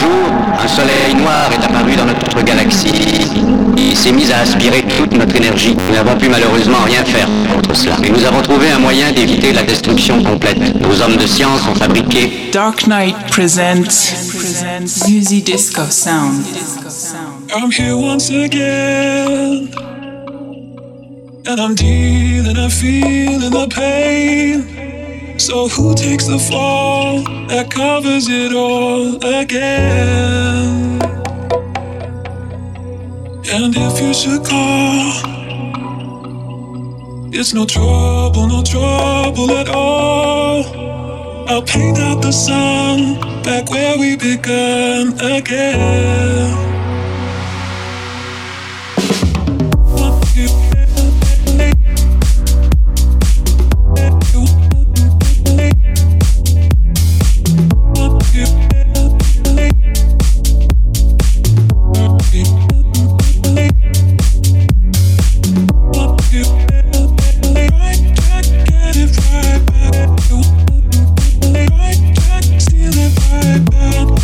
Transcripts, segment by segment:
jour, un soleil noir est apparu dans notre galaxie et s'est mis à aspirer toute notre énergie. Nous n'avons pu malheureusement rien faire contre cela. Mais nous avons trouvé un moyen d'éviter la destruction complète. Nos hommes de science ont fabriqué Dark Knight presents Music Disco Sound. I'm here once again. And I'm dealing, I'm feeling the pain. So who takes the fall that covers it all again? And if you should call, it's no trouble, no trouble at all. I'll paint out the sun back where we began again.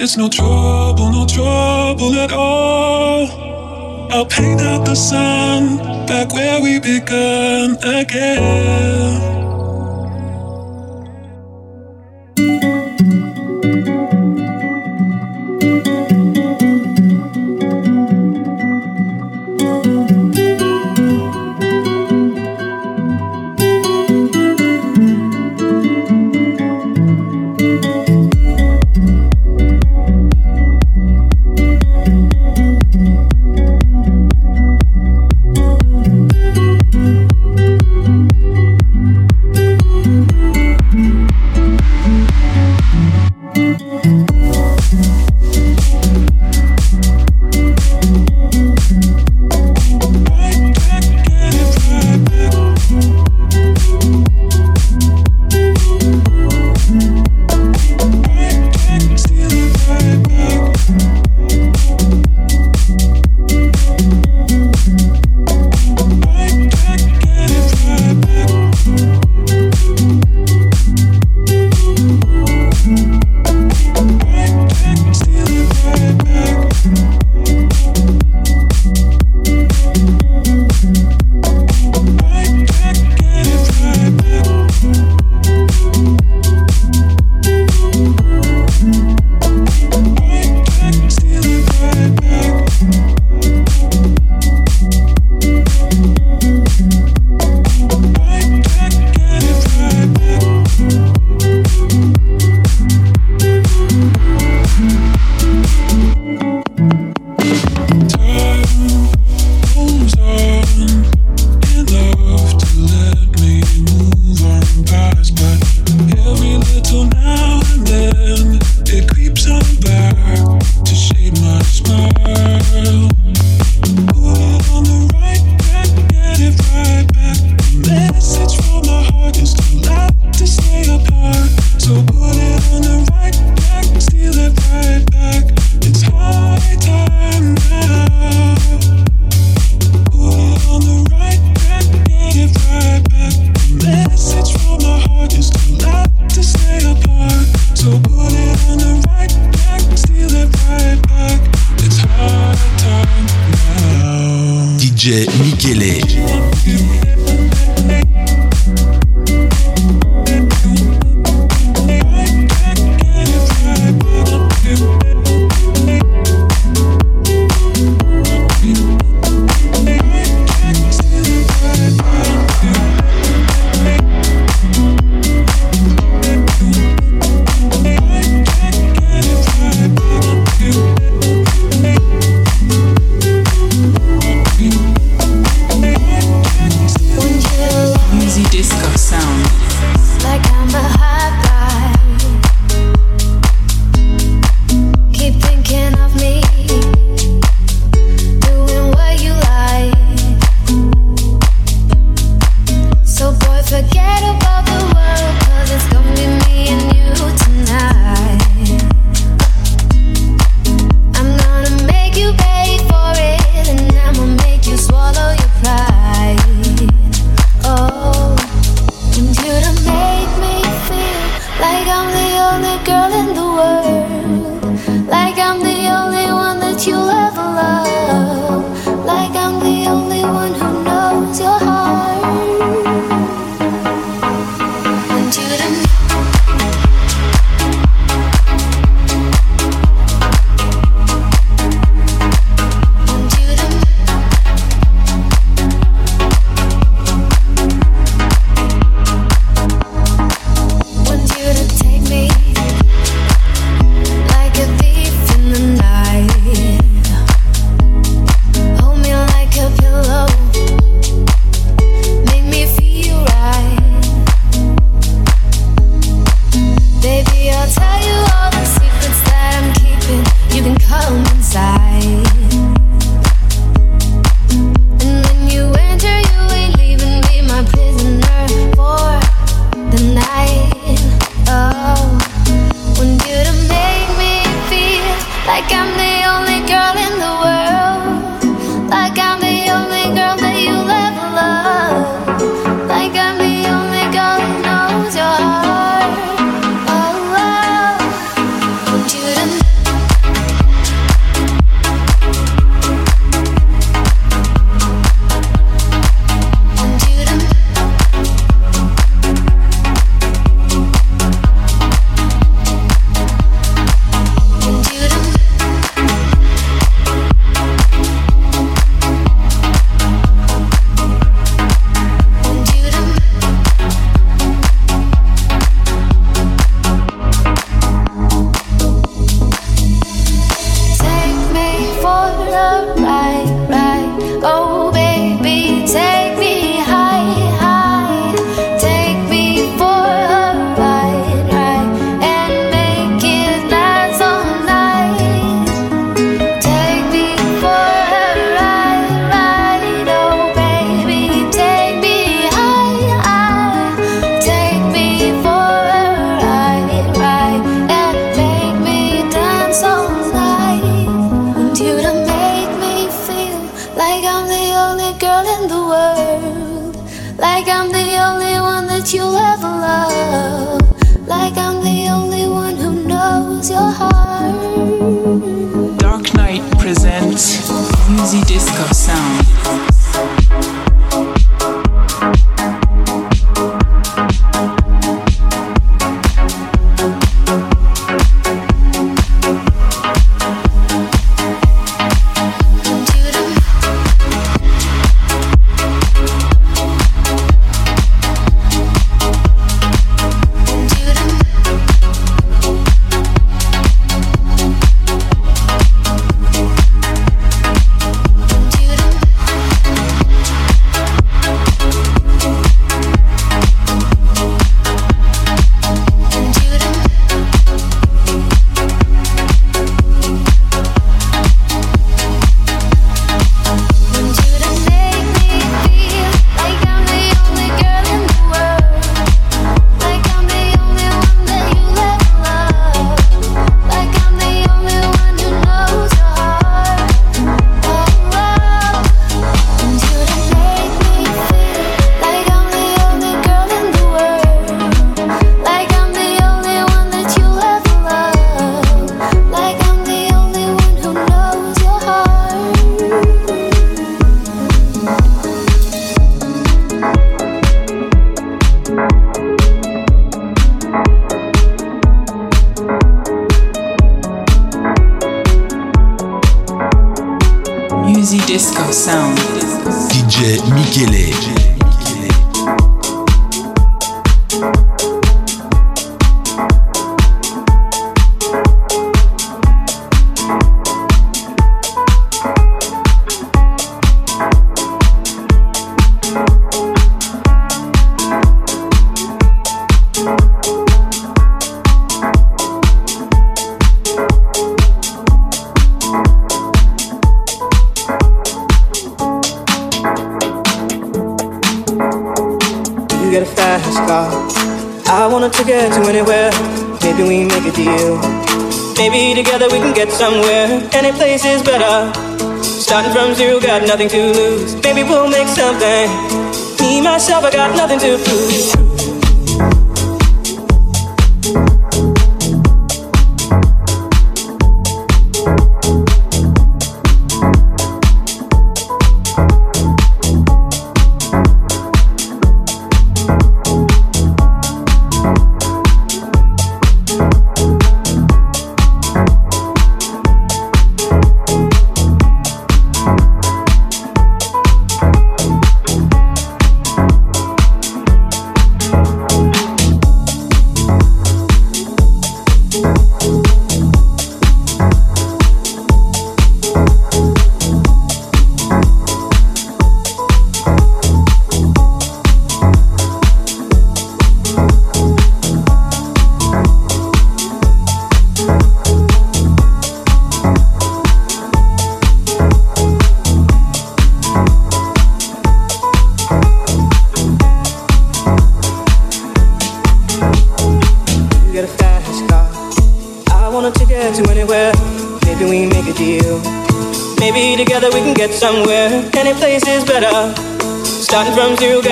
It's no trouble, no trouble at all. I'll paint out the sun back where we began again. Bye. Nothing to lose. Maybe we'll make something. Me, myself, I got nothing to prove.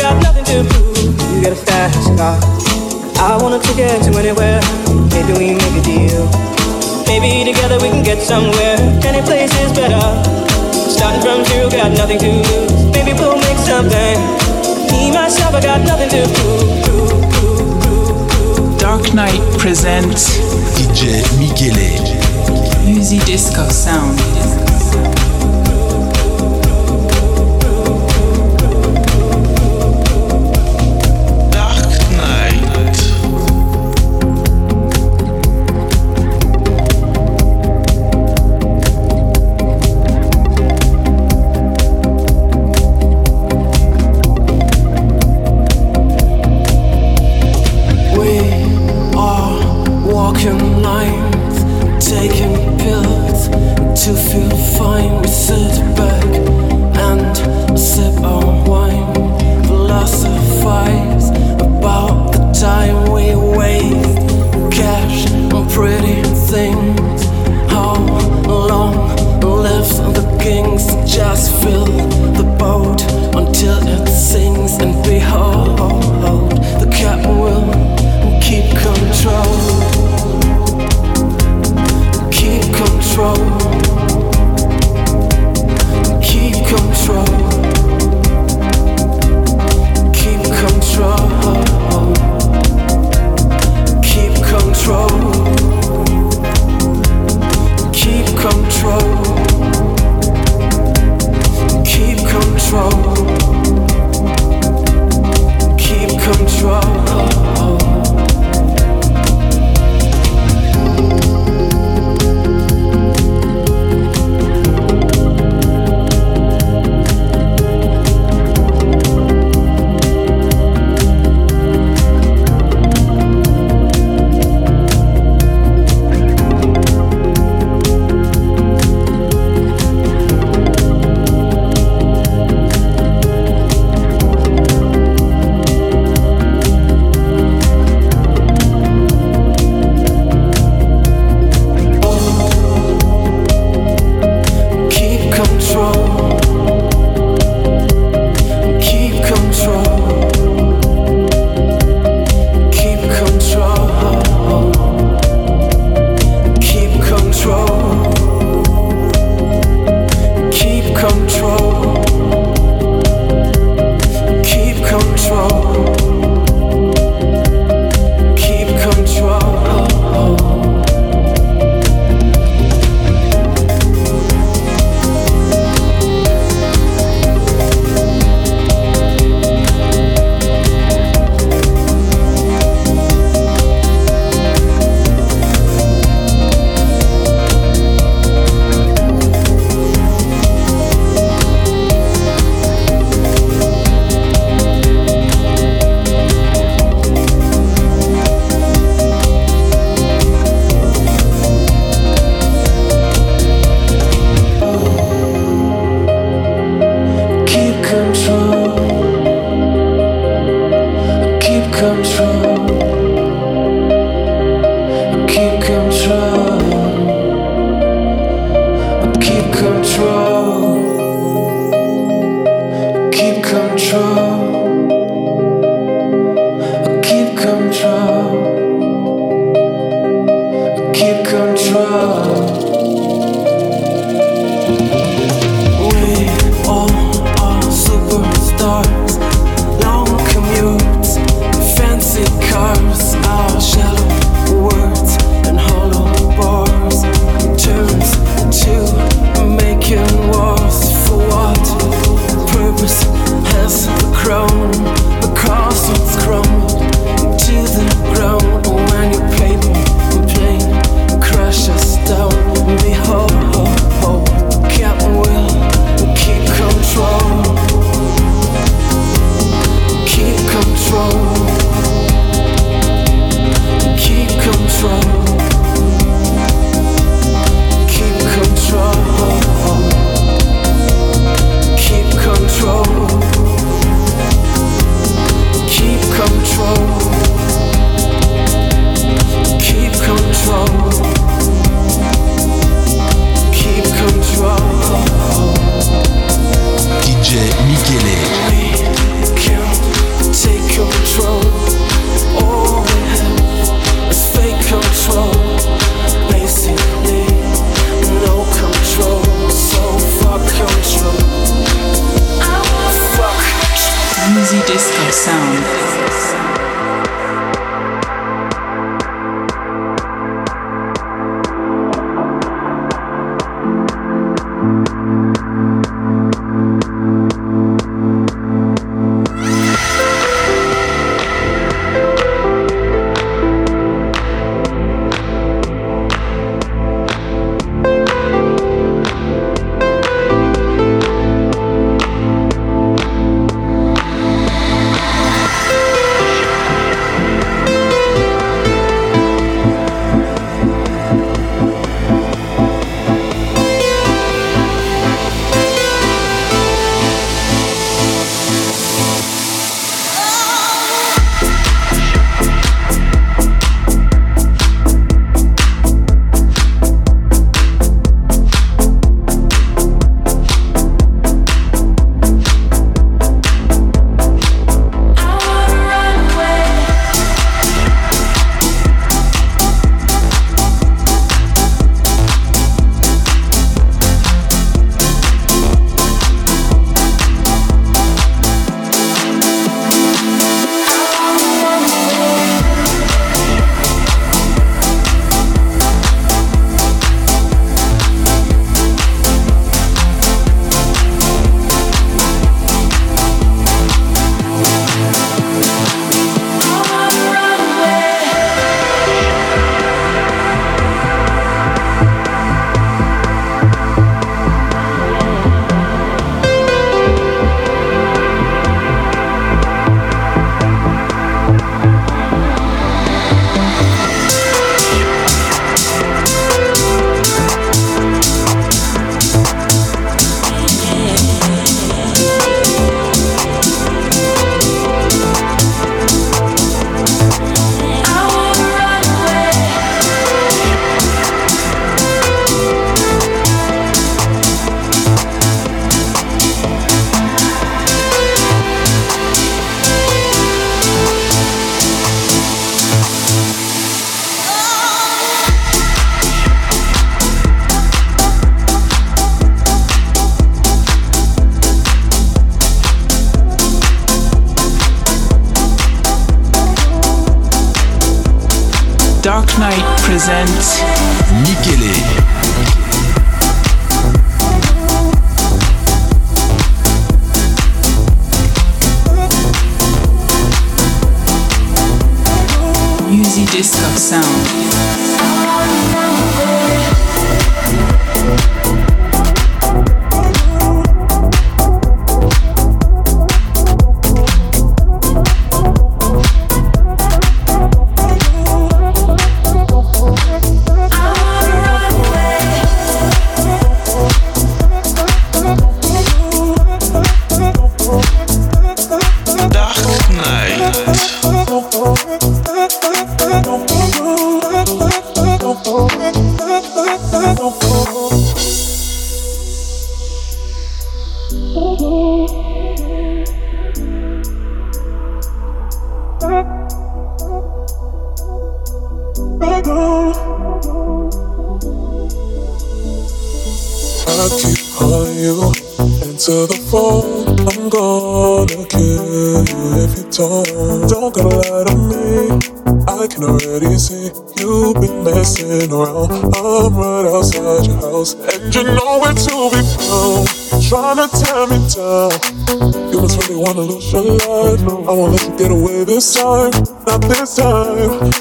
got nothing to prove. You got a fast car. I want a ticket to anywhere. Maybe we make a deal. Maybe together we can get somewhere. Any place is better. Starting from zero, got nothing to lose. Maybe we'll make something. Me, myself, I got nothing to prove. Dark Knight presents DJ Michele. Music Disco Sound.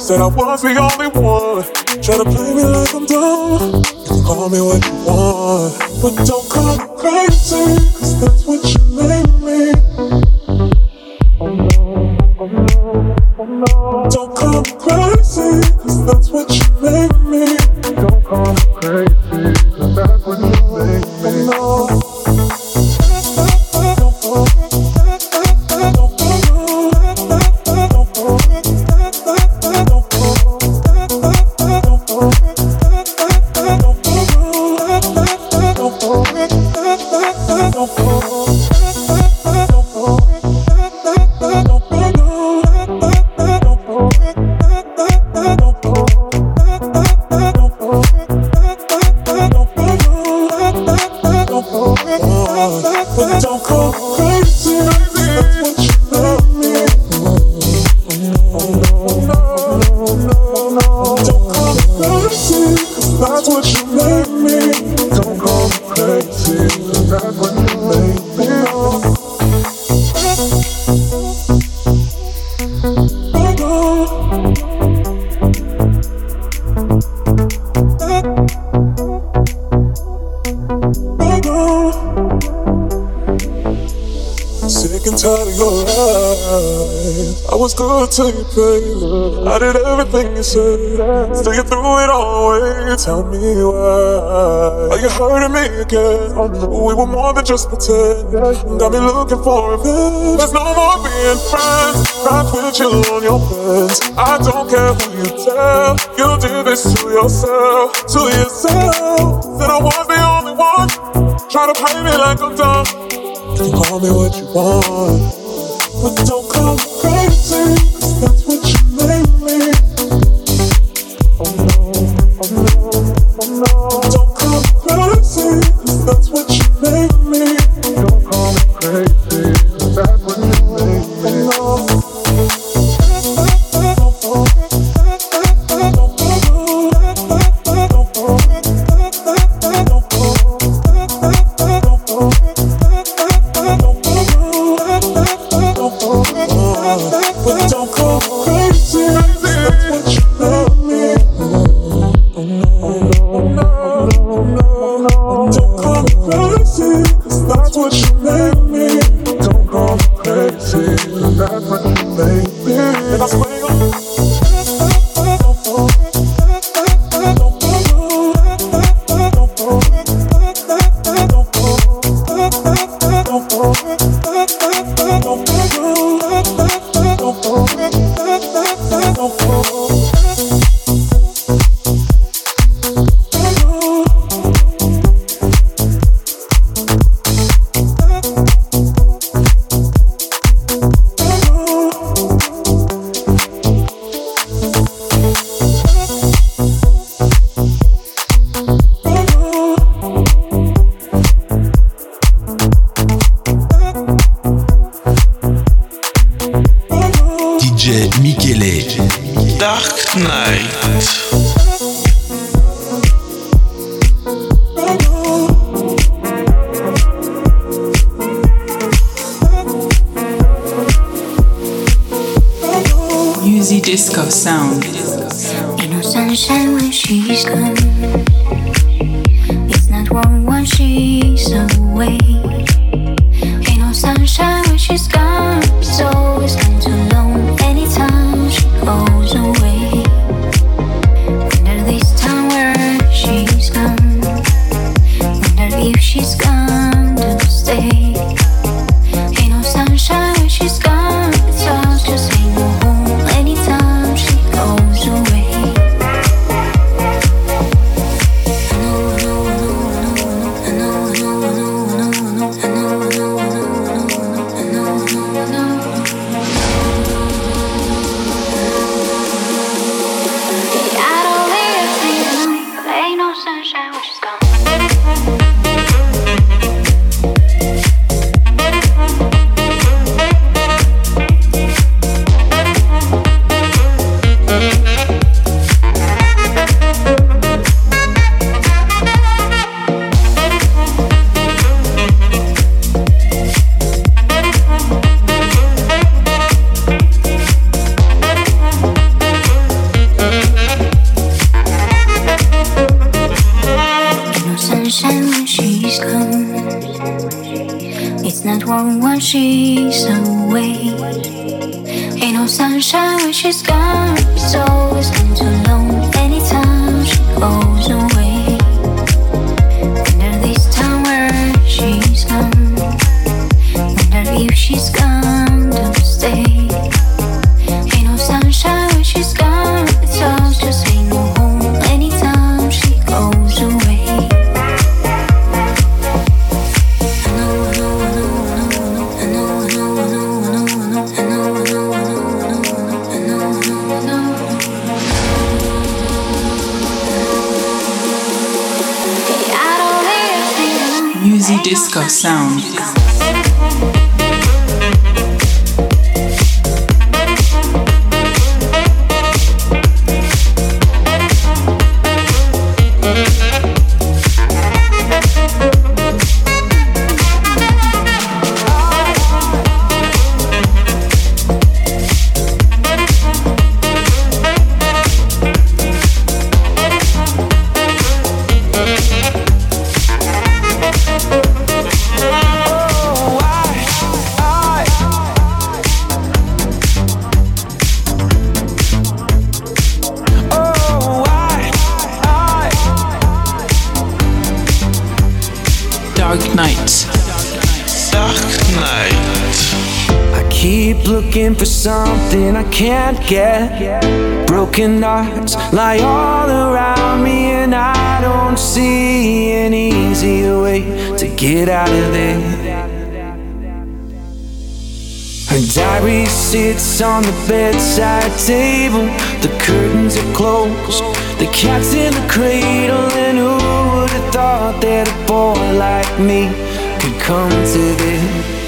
Said I was the only one. Try to play me like I'm dumb. You can call me what you want, but don't call me crazy, cause that's what you made me. Don't call me crazy, cause that's what you made me. Just pretend. Got me looking for revenge. There's no more being friends. Not with you on your plans. I don't care who you tell. You did this to yourself. To yourself. Said I was the only one. Try to play me like I'm dumb. You can call me what you want. But don't DJ Michele. Dark Knight. disco sound. No sunshine when she's gone. It's not warm when she's away. night. I keep looking for something I can't get. Broken hearts lie all around me, and I don't see an easier way to get out of there. Her diary sits on the bedside table. The curtains are closed. The cat's in the cradle. And who would have thought that a boy like me could come to this?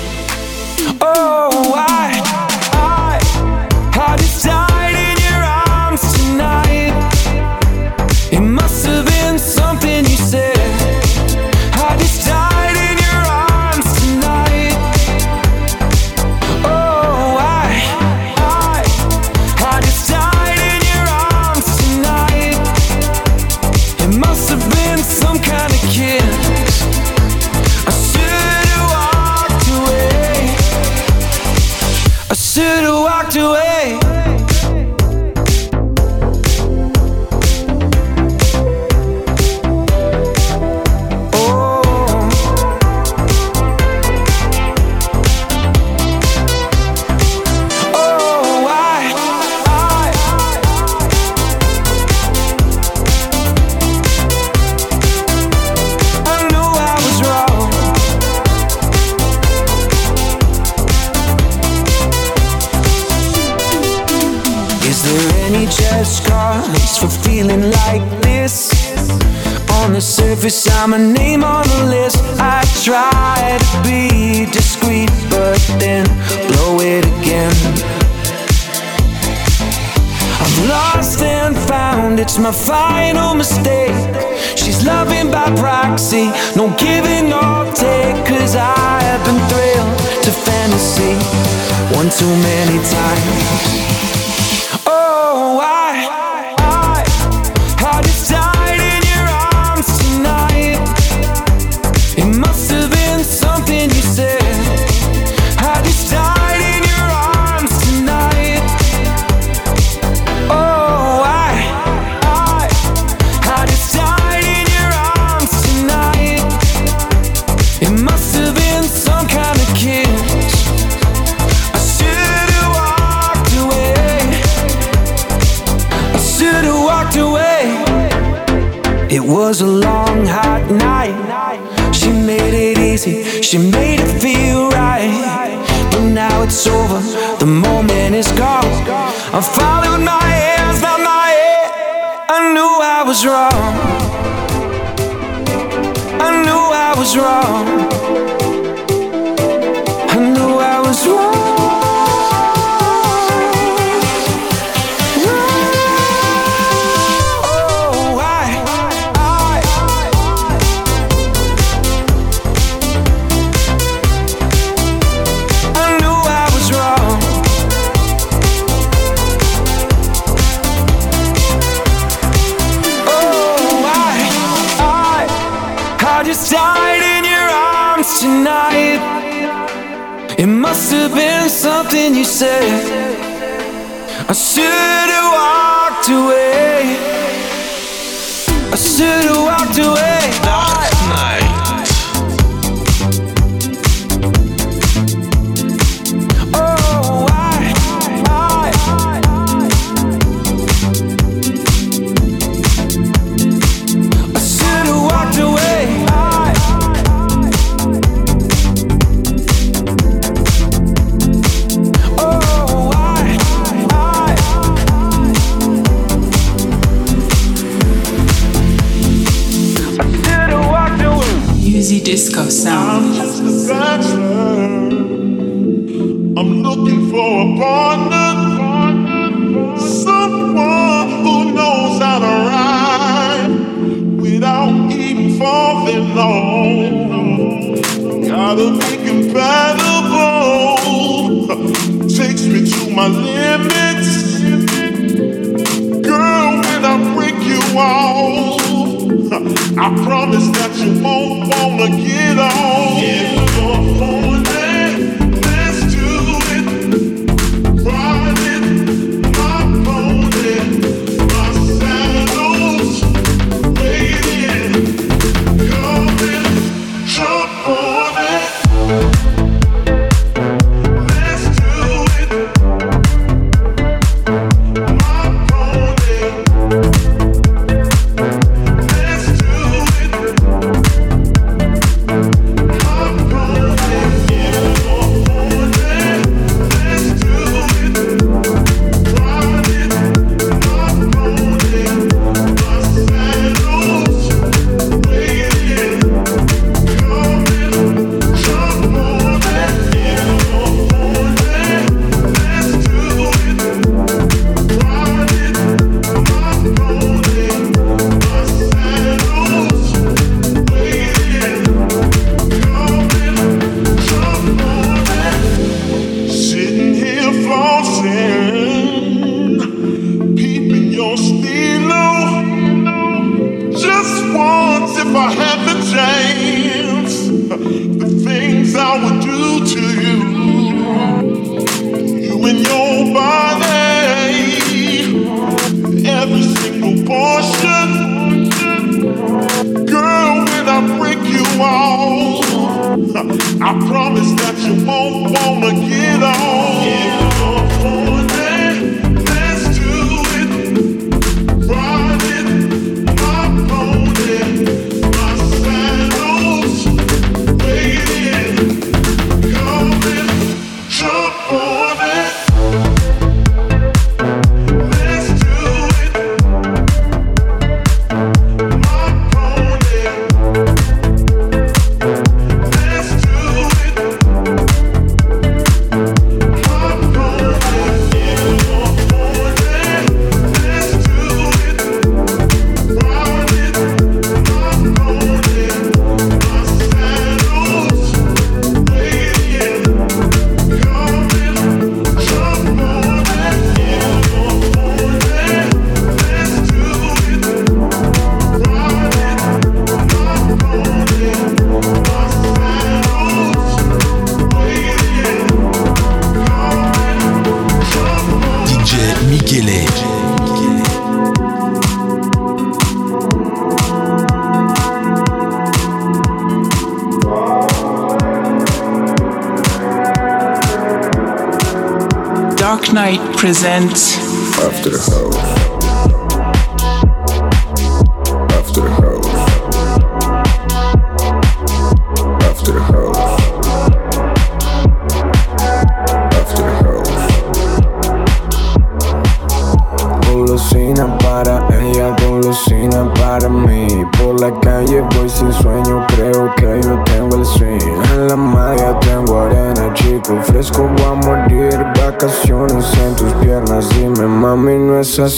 too many times.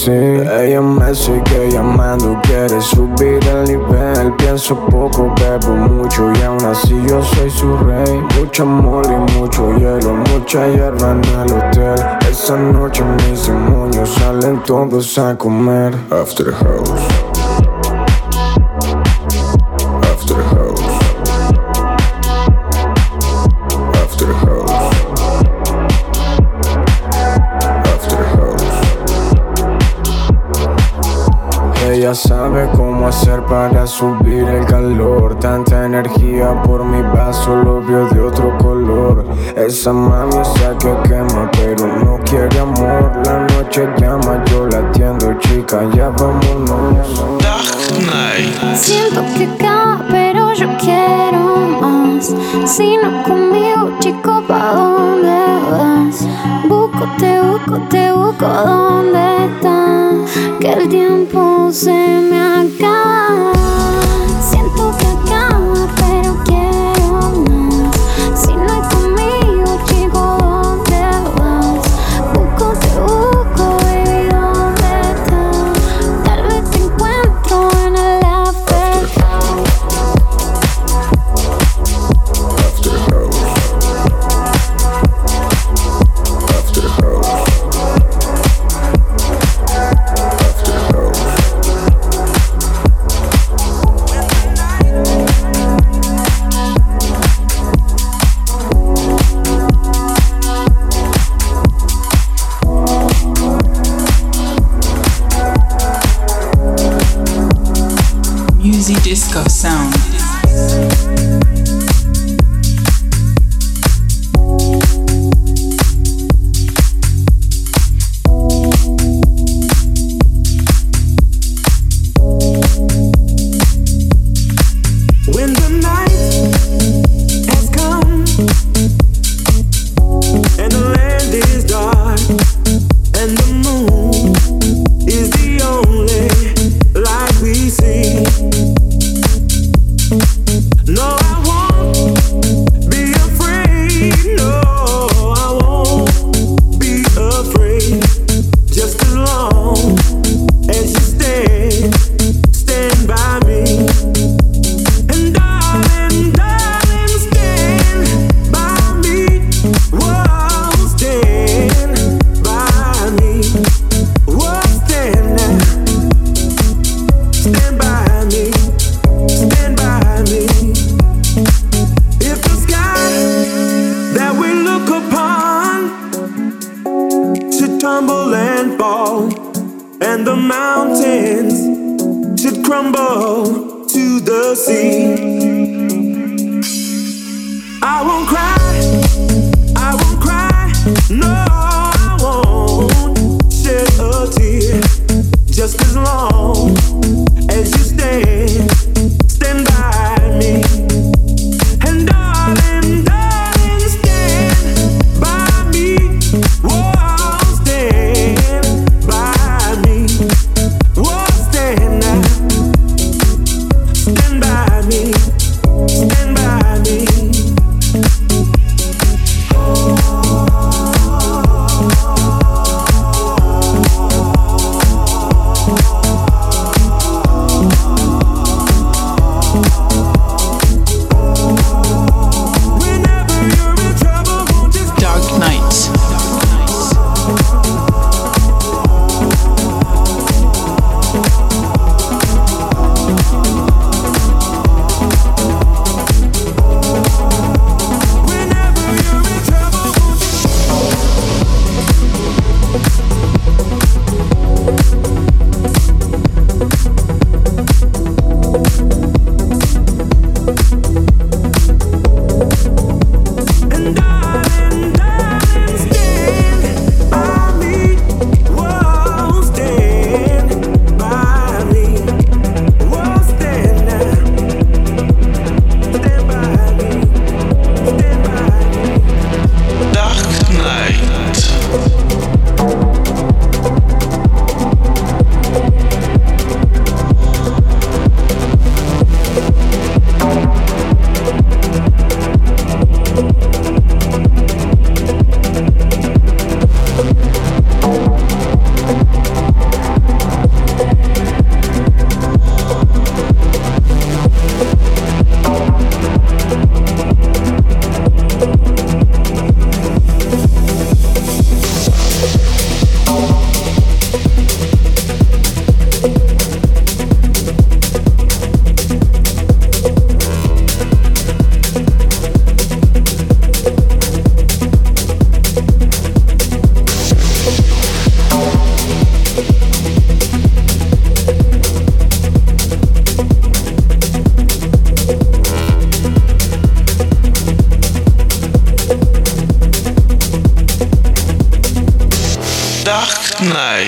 Ella me sigue llamando, quiere subir el nivel. Pienso poco, bebo mucho y aún así yo soy su rey. Mucho amor y mucho hielo, mucha hierba en el hotel. Esa noche mis demonios salen todos a comer. After House. para subir el calor. Tanta energía por mi vaso, lo vio de otro color. Esa mami, esa que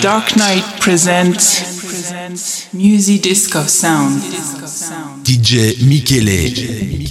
Dark Knight presents Music Disco Sound. DJ Michele. Michele.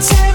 And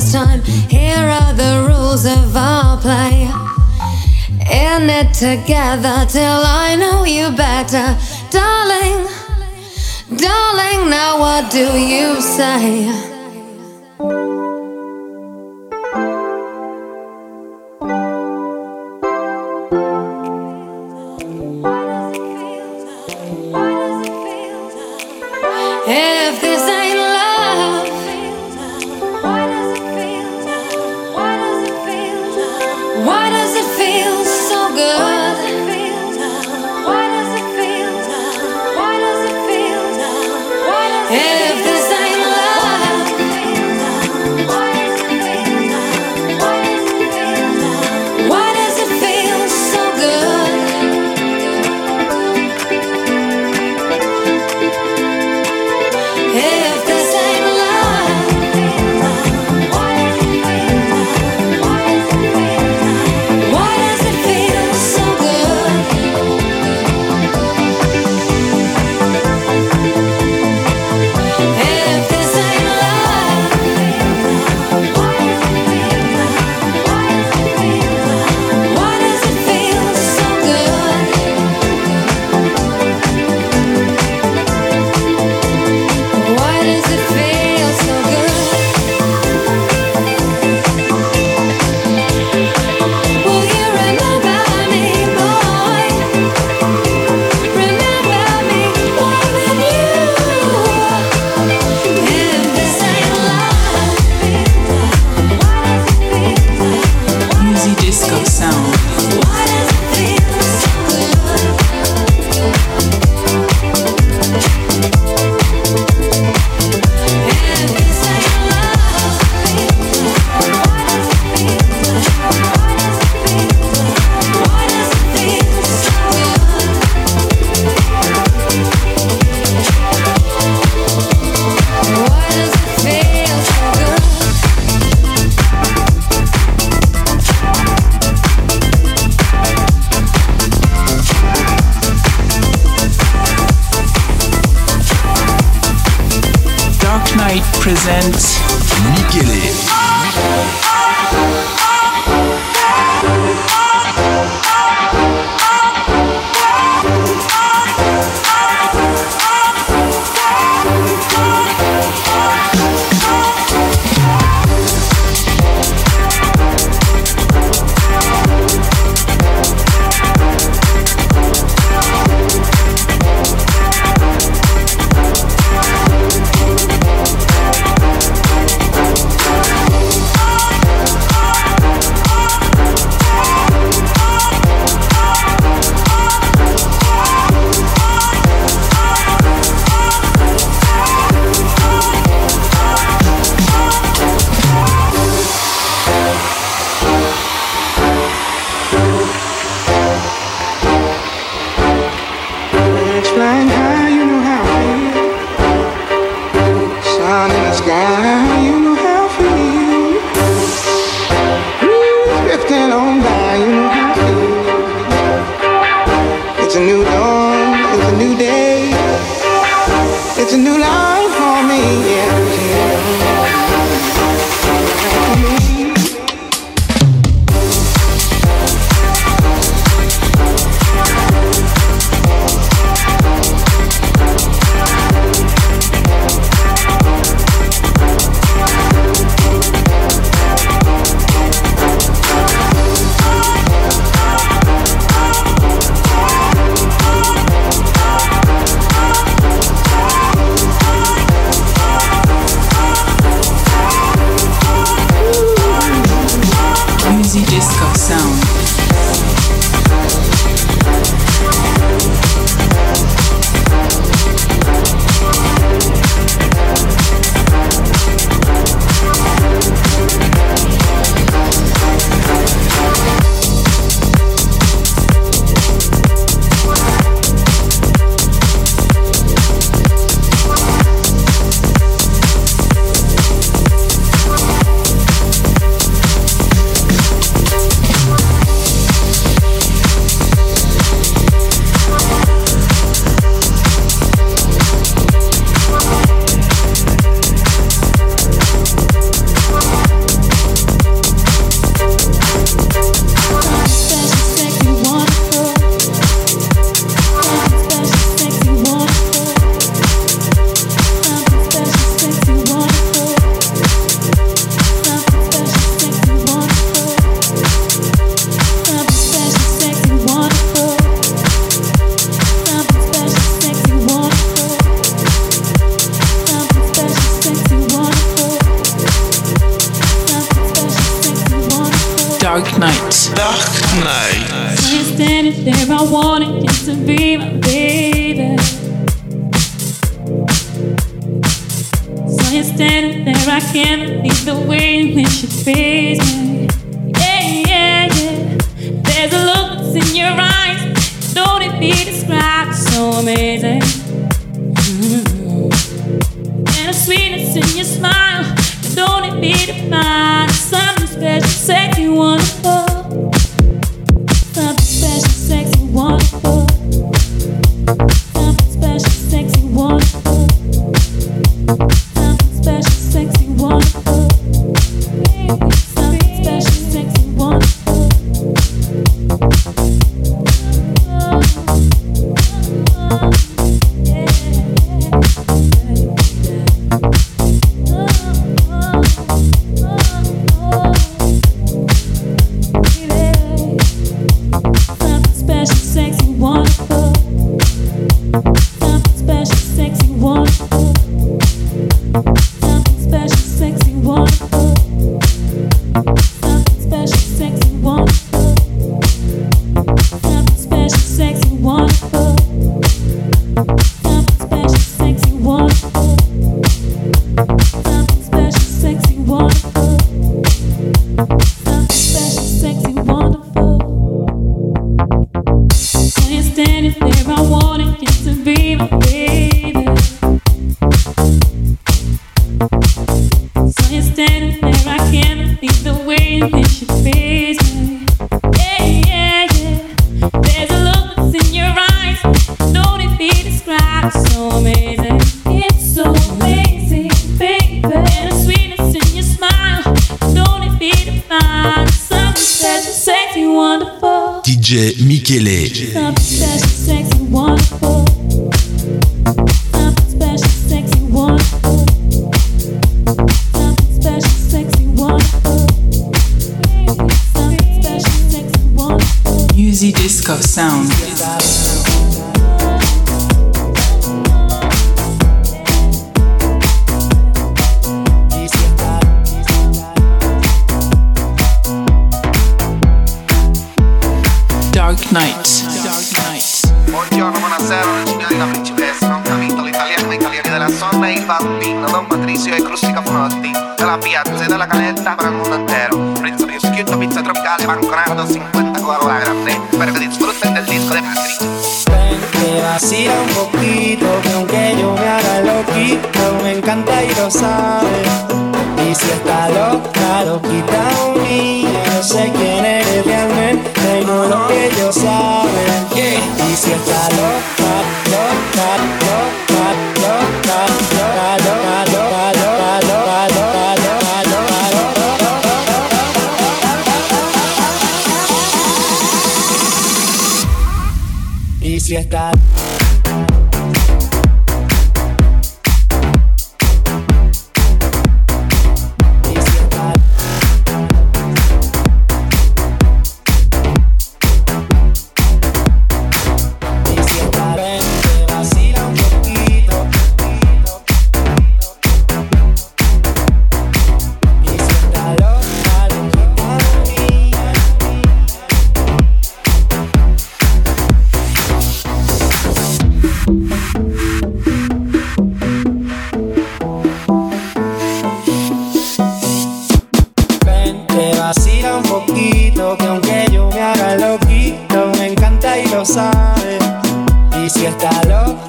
time Here are the rules of our play. In it together till I know you better, darling. Darling, now what do you say?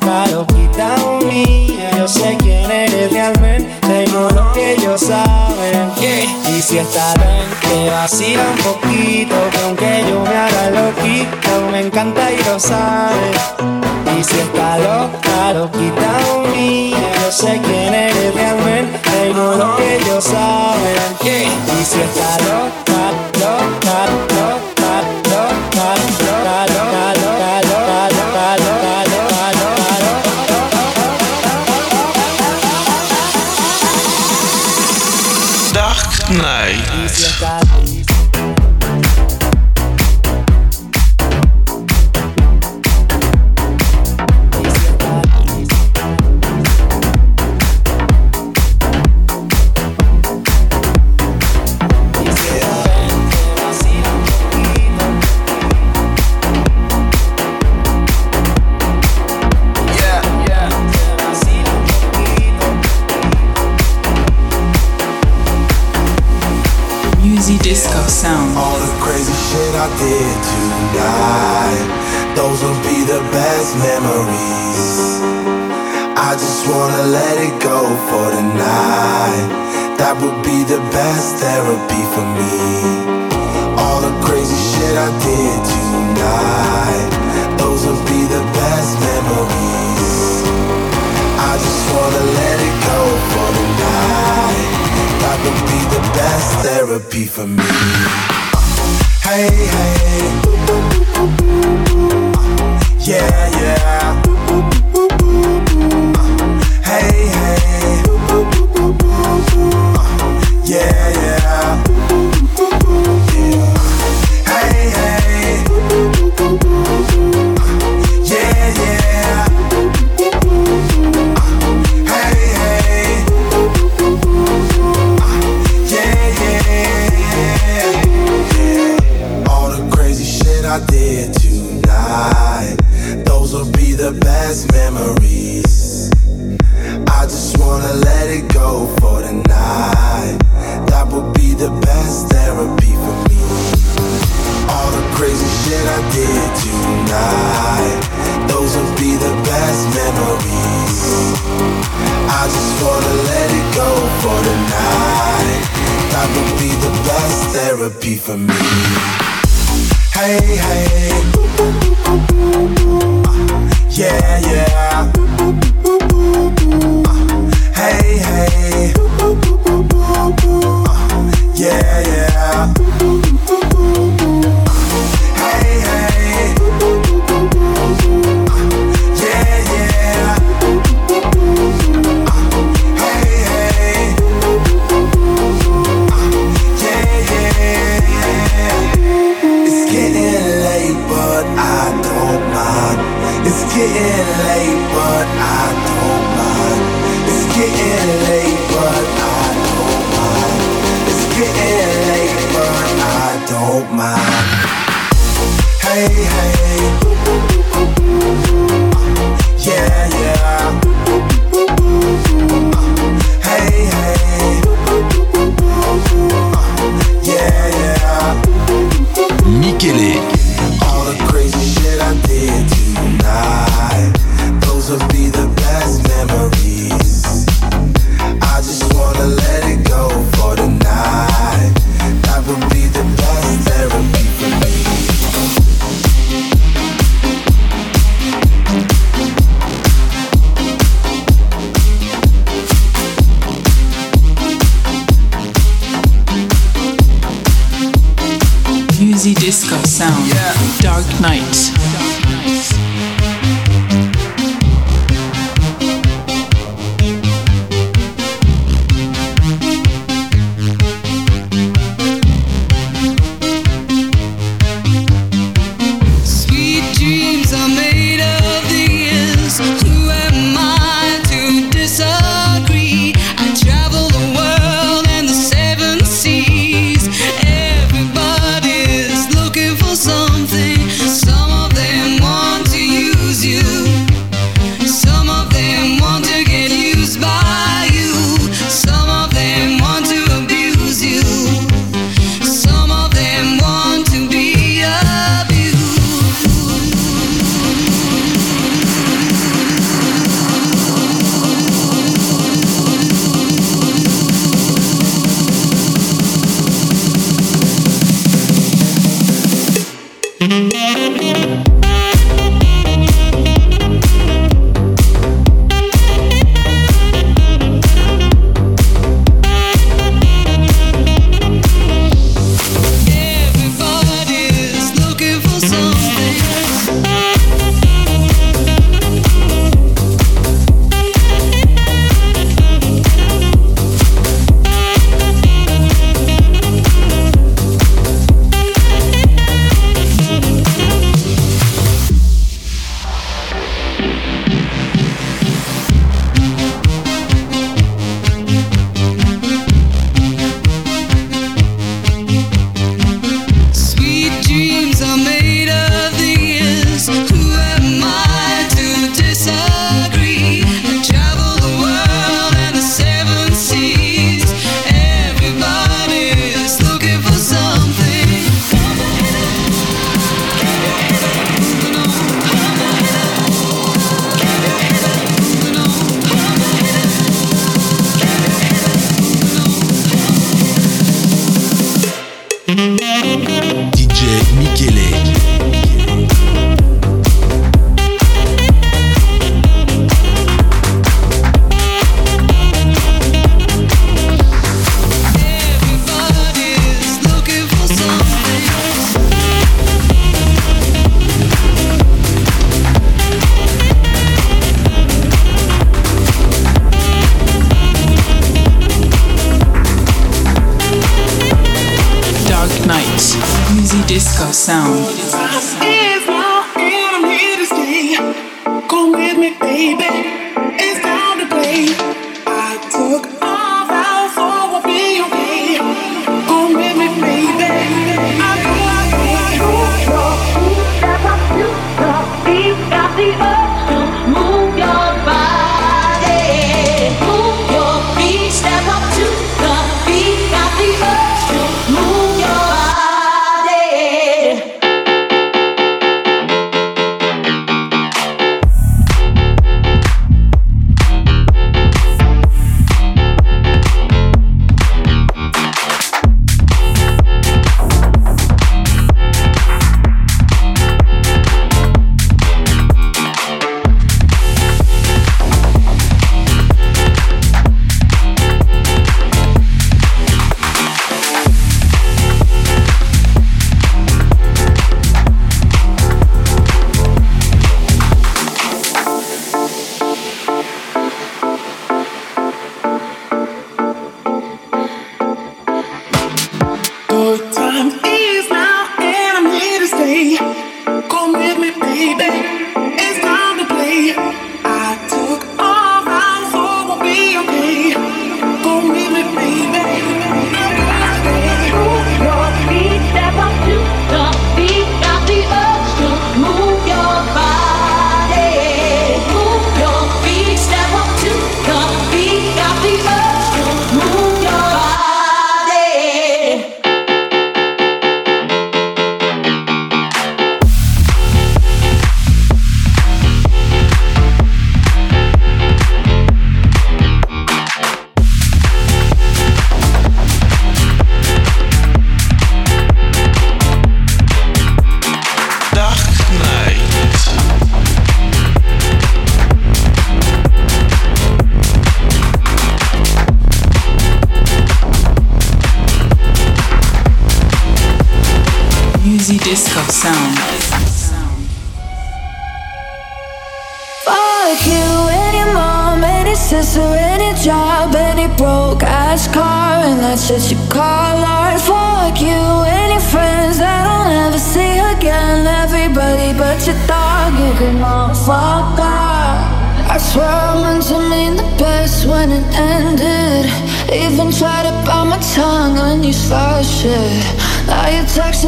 loca, loquita mía. Yo sé quién eres realmente, no lo que ellos saben. Yeah. Y si está bien, te vacila un poquito, que aunque yo me haga loquita, me encanta y lo sabes. Y si está loca, loquita mía. Yo sé quién eres realmente, no lo que ellos saben. Yeah. Y si está loca, loca, Hey, hey.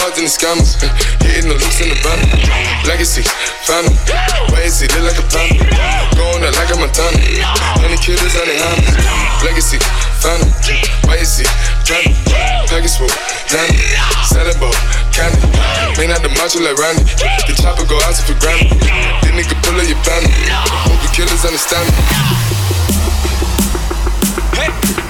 Cards and the scammers, hitting the looks in the van. Legacy, family, why is it look like a panda? Going out like a Montana, honey killers on their hands. Legacy, family, why is it panda? Package full, Danny, Saddlebow, candy. Man out the macho like Randy, the chopper go out for granted. This nigga pull up your family, hope the killers understand me. I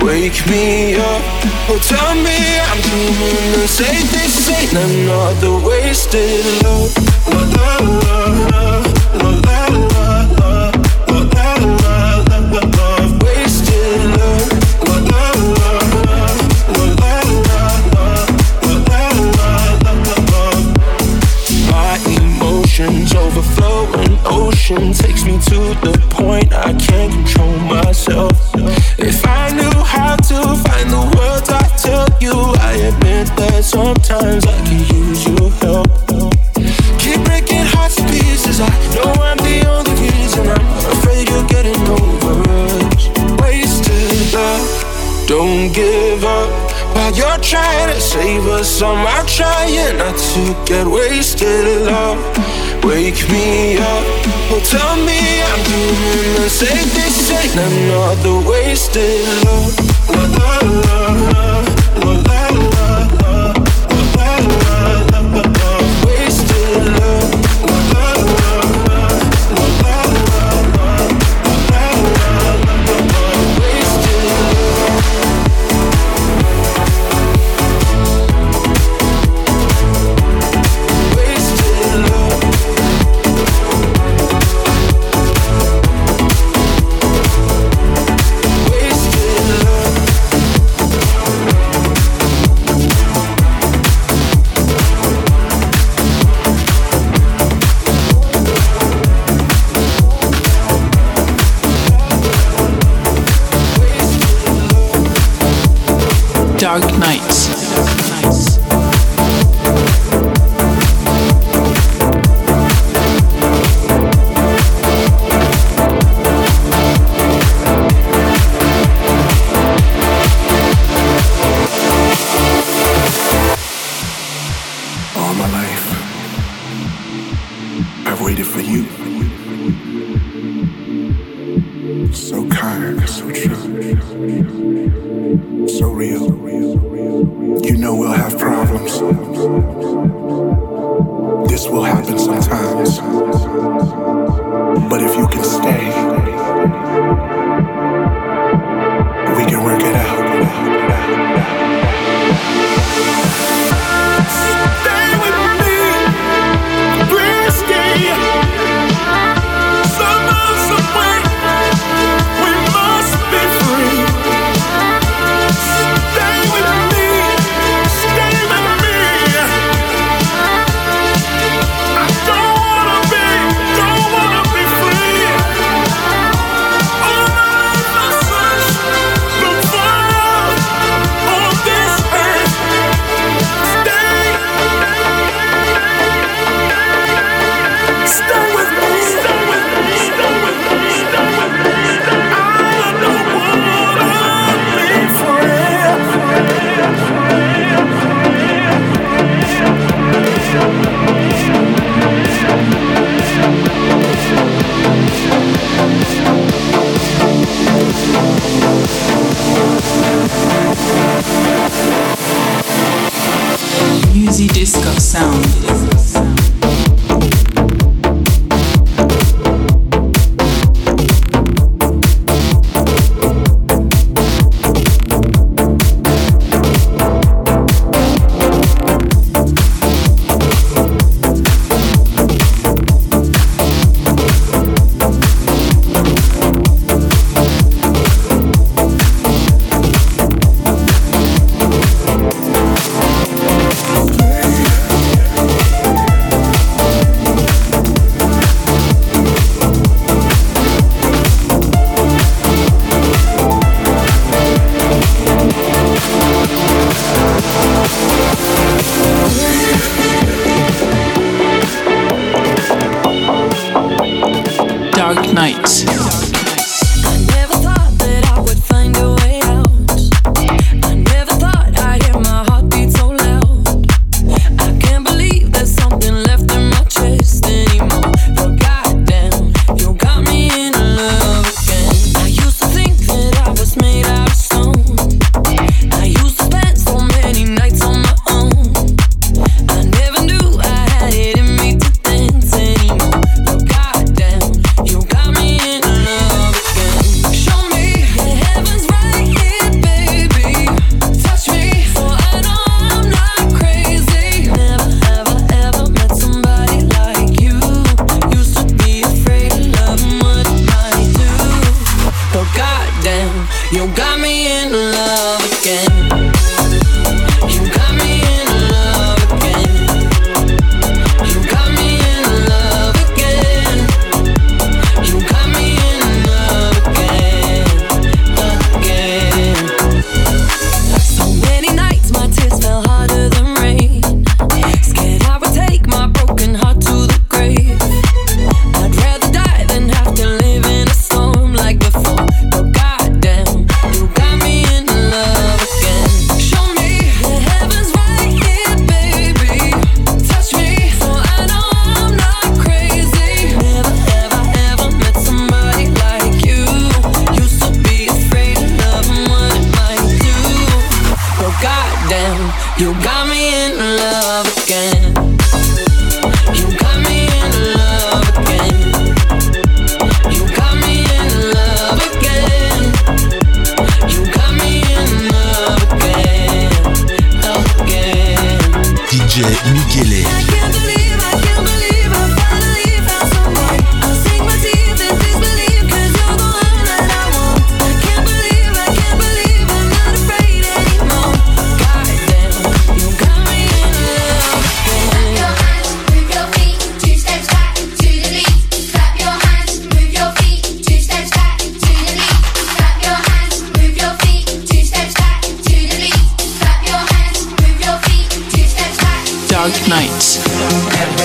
Wake me up, oh tell me I'm dreaming and say this ain't another wasted love. La la la la, la wasted love. My emotions ocean take. I can use your help. Keep breaking hearts to pieces. I know I'm the only reason. I'm afraid you're getting over us. Wasted love. Don't give up while you're trying to save us. I'm out trying not to get wasted. Love, wake me up. Well, tell me I'm doing the same. This ain't another wasted love. La la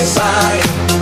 inside.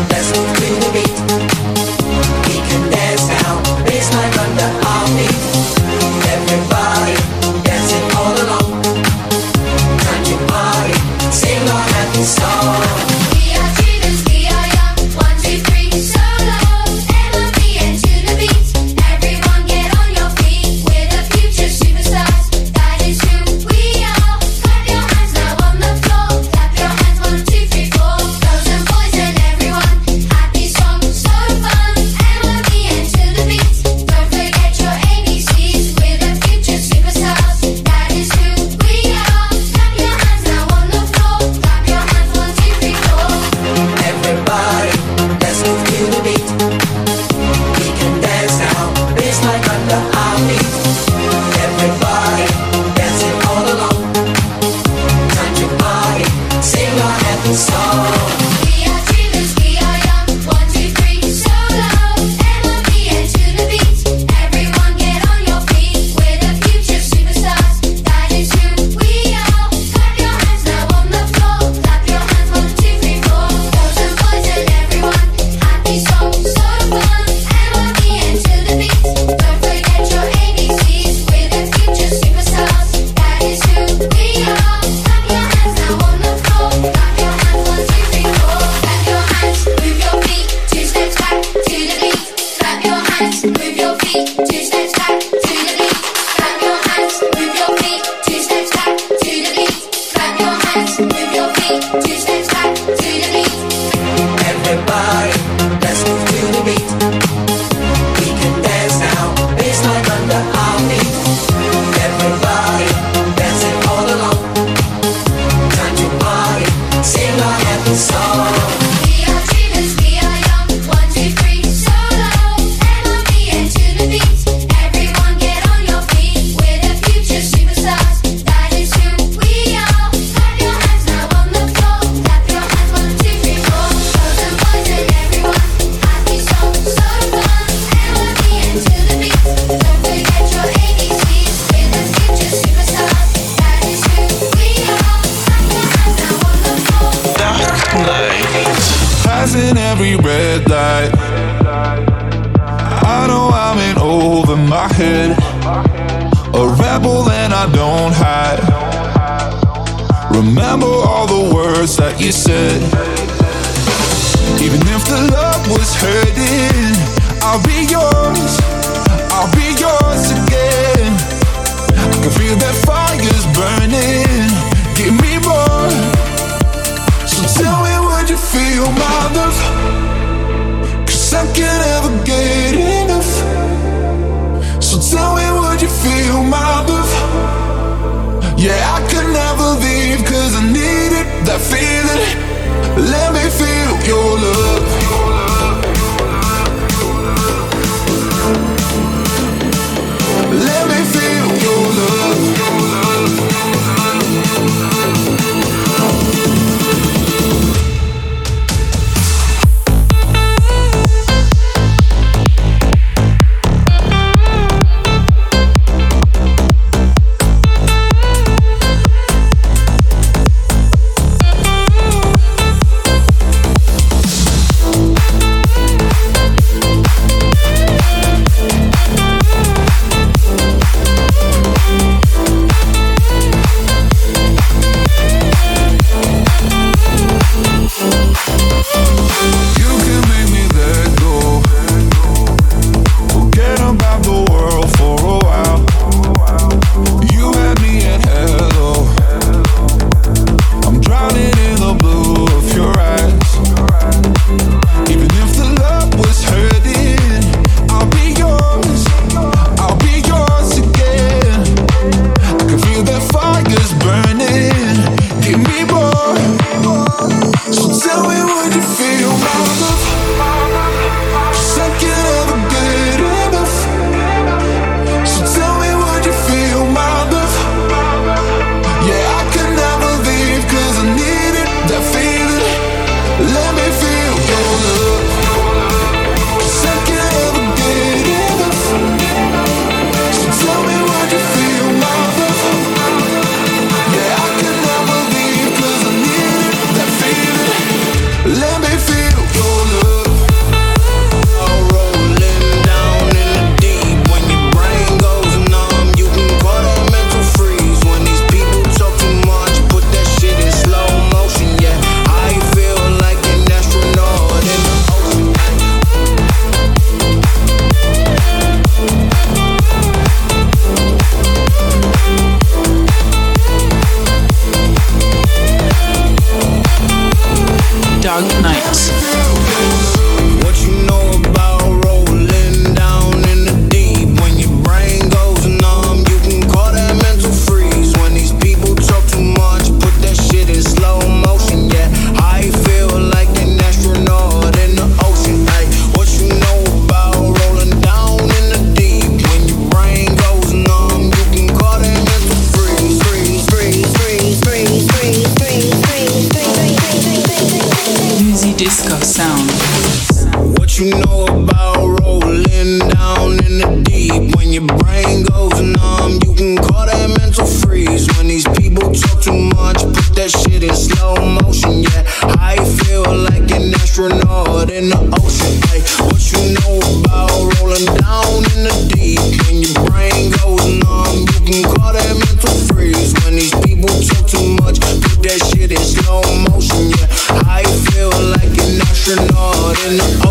In slow motion. Yeah, I feel like an astronaut in the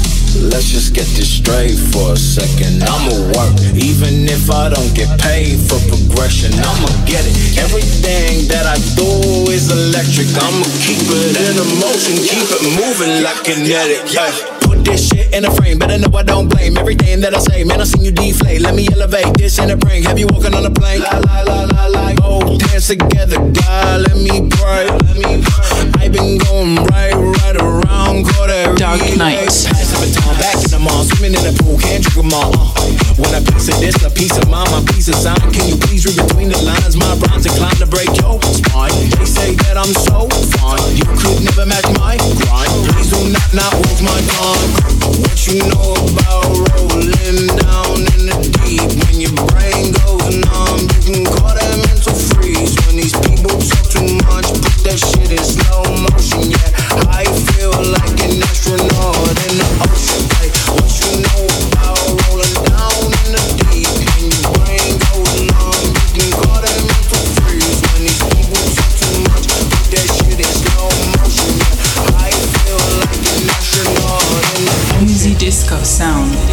Let's just get this straight for a second. I'ma work, even if I don't get paid for progression. I'ma get it. Everything that I do is electric. I'ma keep it in motion, keep it moving like kinetic. Put this shit in a frame, better know I don't blame everything that I say. Man, I seen you deflate. Let me elevate this in a prank. Have you walking on a plane? La la la la la. Both hands together, God, let me pray. Let me pray. I've been going right, right around, every Dark nights. Time back in the mall, swimming in the pool, can't drink them all. Uh. When I piece of this, a piece of mine, my piece of sound. Can you please read between the lines? My rhymes inclined to break your spine. They say that I'm so fine. You could never match my grind. Please do not not waste my time. What you know about rolling down in the deep? When your brain goes numb, you can call that When these people talk too much, put that shit in slow motion. Yeah, I feel like an astronaut you know rolling down in the your brain call. When too much, put that shit in slow motion. Yeah, I feel like an astronaut in the Music disco sound.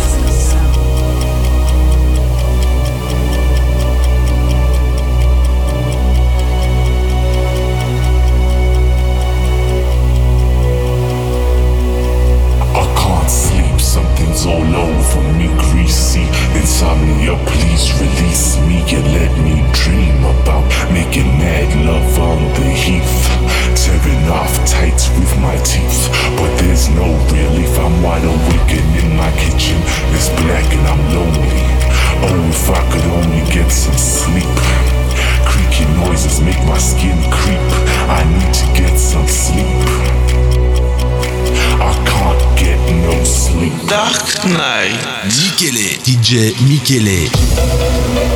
DJ Michele.